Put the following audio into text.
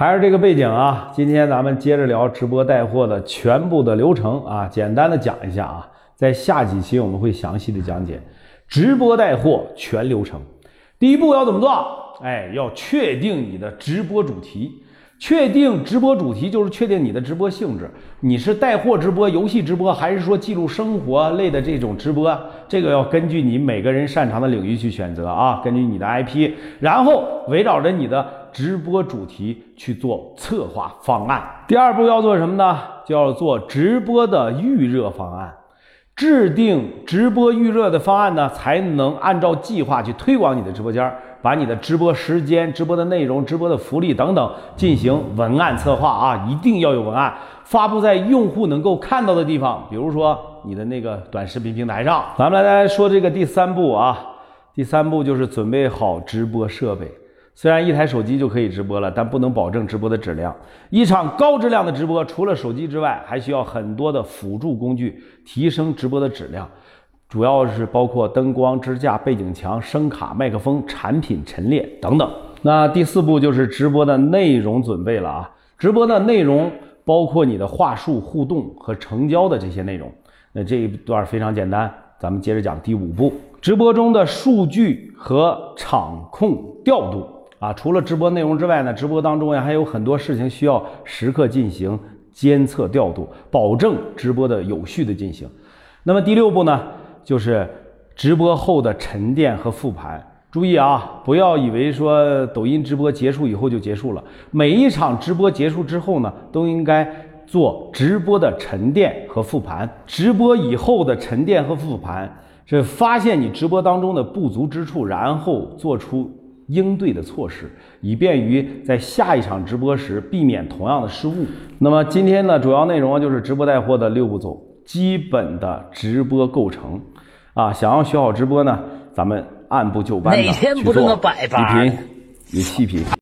还是这个背景啊，今天咱们接着聊直播带货的全部的流程啊，简单的讲一下啊，在下几期我们会详细的讲解直播带货全流程。第一步要怎么做？哎，要确定你的直播主题。确定直播主题就是确定你的直播性质，你是带货直播、游戏直播，还是说记录生活类的这种直播？这个要根据你每个人擅长的领域去选择啊，根据你的 IP，然后围绕着你的直播主题去做策划方案。第二步要做什么呢？就要做直播的预热方案。制定直播预热的方案呢，才能按照计划去推广你的直播间，把你的直播时间、直播的内容、直播的福利等等进行文案策划啊，一定要有文案，发布在用户能够看到的地方，比如说你的那个短视频平台上。咱们来说这个第三步啊，第三步就是准备好直播设备。虽然一台手机就可以直播了，但不能保证直播的质量。一场高质量的直播，除了手机之外，还需要很多的辅助工具提升直播的质量，主要是包括灯光、支架、背景墙、声卡、麦克风、产品陈列等等。那第四步就是直播的内容准备了啊！直播的内容包括你的话术、互动和成交的这些内容。那这一段非常简单，咱们接着讲第五步：直播中的数据和场控调度。啊，除了直播内容之外呢，直播当中呀还有很多事情需要时刻进行监测调度，保证直播的有序的进行。那么第六步呢，就是直播后的沉淀和复盘。注意啊，不要以为说抖音直播结束以后就结束了，每一场直播结束之后呢，都应该做直播的沉淀和复盘。直播以后的沉淀和复盘是发现你直播当中的不足之处，然后做出。应对的措施，以便于在下一场直播时避免同样的失误。那么今天的，主要内容就是直播带货的六步走，基本的直播构成。啊，想要学好直播呢，咱们按部就班的去做，一品你细品。